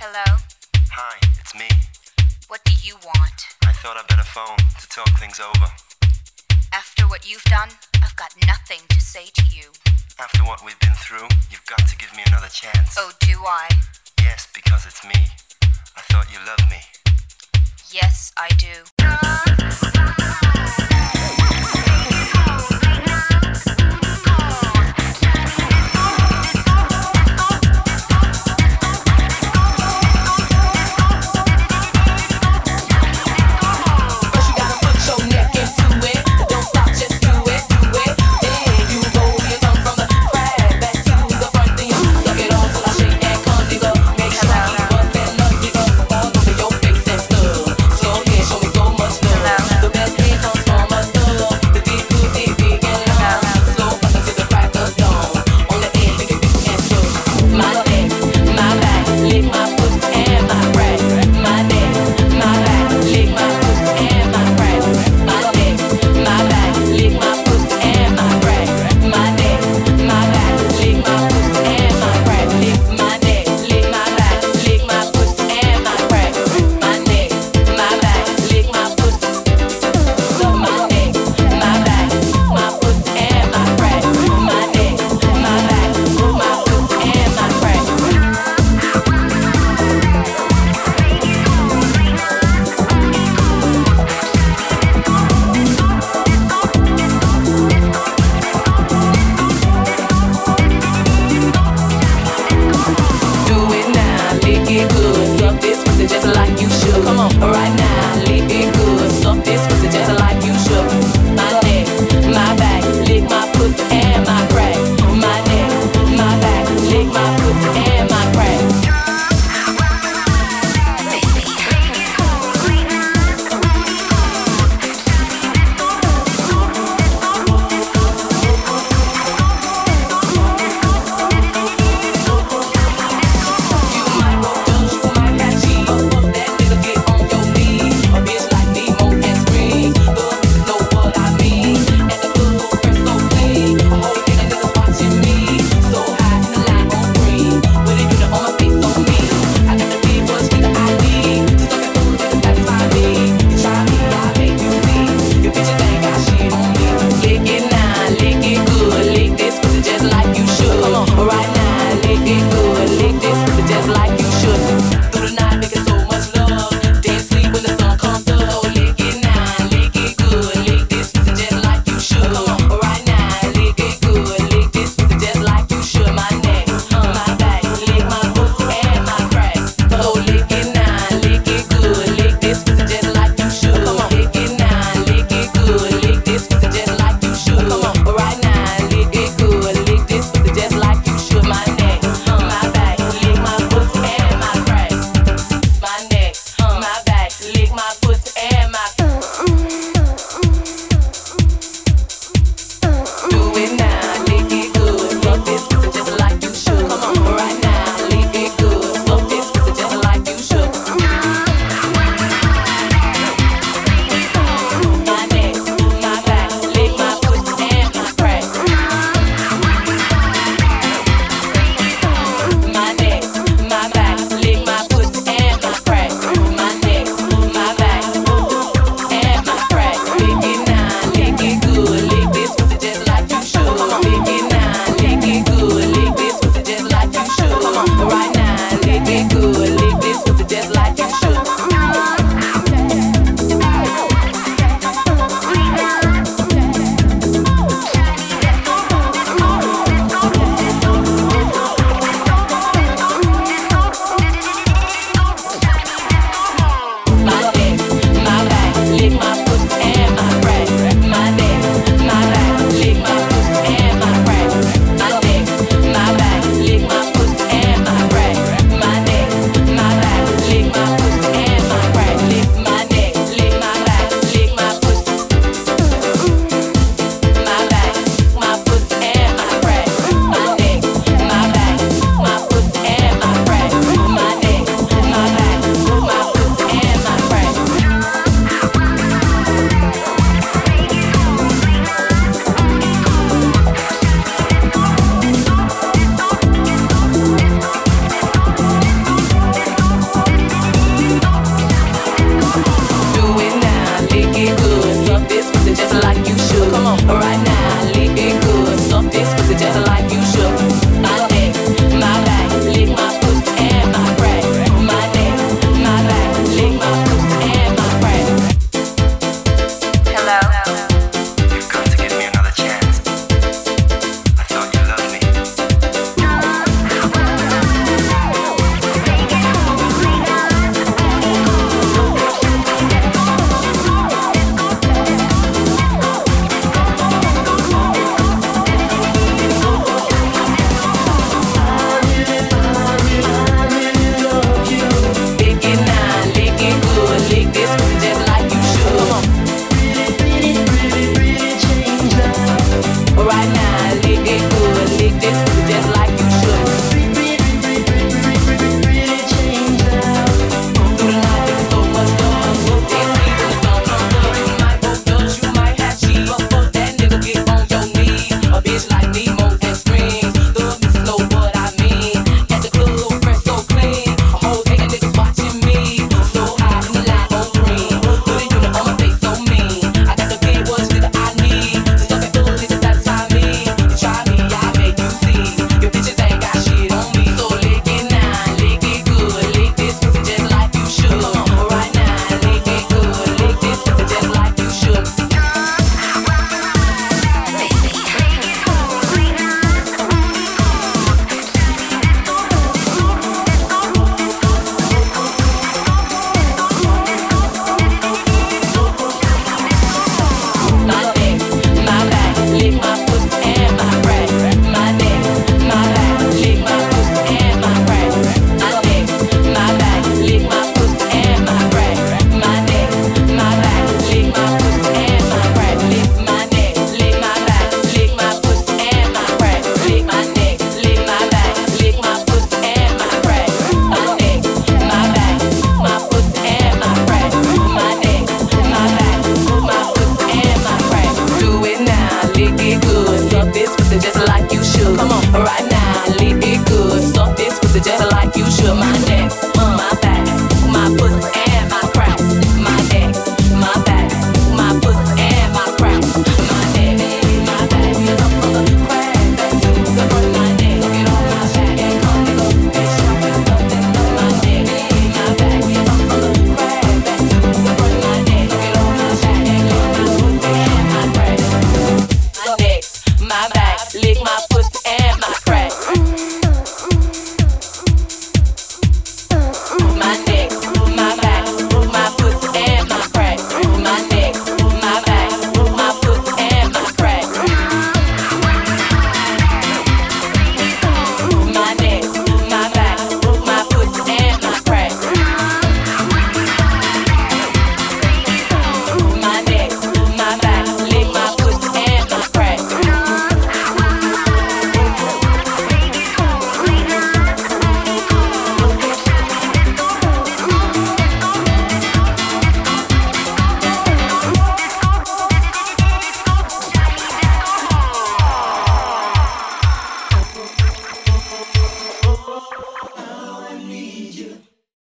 Hello? Hi, it's me. What do you want? I thought I'd better phone to talk things over. After what you've done, I've got nothing to say to you. After what we've been through, you've got to give me another chance. Oh, do I? Yes, because it's me. I thought you loved me. Yes, I do. You.